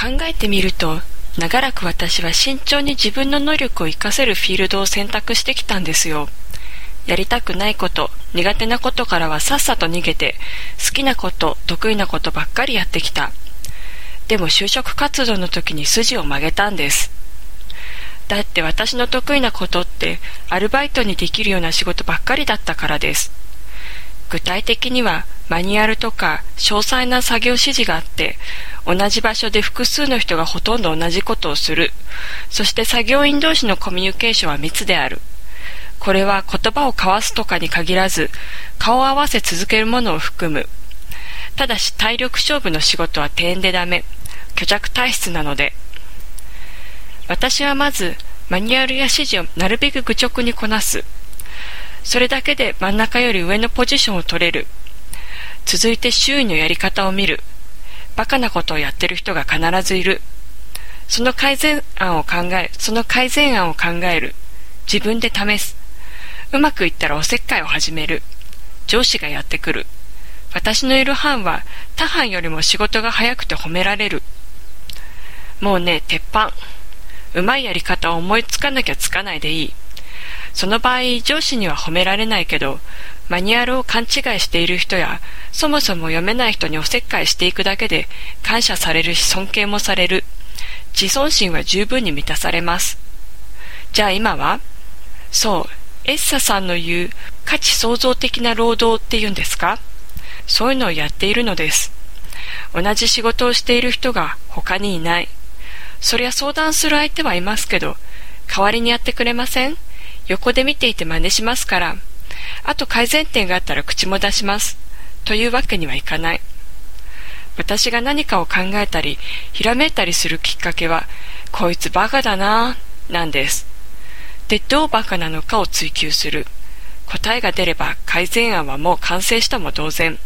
考えてみると、長らく私は慎重に自分の能力を活かせるフィールドを選択してきたんですよ。やりたくないこと、苦手なことからはさっさと逃げて、好きなこと、得意なことばっかりやってきた。でも就職活動の時に筋を曲げたんです。だって私の得意なことってアルバイトにできるような仕事ばっかりだったからです。具体的にはマニュアルとか詳細な作業指示があって同じ場所で複数の人がほとんど同じことをする。そして作業員同士のコミュニケーションは密である。これは言葉を交わすとかに限らず顔を合わせ続けるものを含む。ただし体力勝負の仕事は低遠でダメ。虚弱体質なので。私はまずマニュアルや指示をなるべく愚直にこなす。それだけで真ん中より上のポジションを取れる。続いて周囲のやり方を見る。バカなことをやってる人が必ずいる。その改善案を考え。その改善案を考える。自分で試す。うまくいったらおせっかいを始める。上司がやってくる。私のいる班は他班よりも仕事が早くて褒められる。もうね、鉄板。うまいやり方を思いつかなきゃつかないでいい。その場合、上司には褒められないけど、マニュアルを勘違いしている人や、そもそも読めない人におせっかいしていくだけで、感謝されるし尊敬もされる。自尊心は十分に満たされます。じゃあ今はそう、エッサさんの言う価値創造的な労働っていうんですか？そういうのをやっているのです。同じ仕事をしている人が他にいない。そりゃ相談する相手はいますけど、代わりにやってくれません？横で見ていて真似しますから。あと改善点があったら口も出します。というわけにはいかない。私が何かを考えたり、ひらめいたりするきっかけは、こいつバカだなぁ、なんです。で、どうバカなのかを追求する。答えが出れば改善案はもう完成したも同然。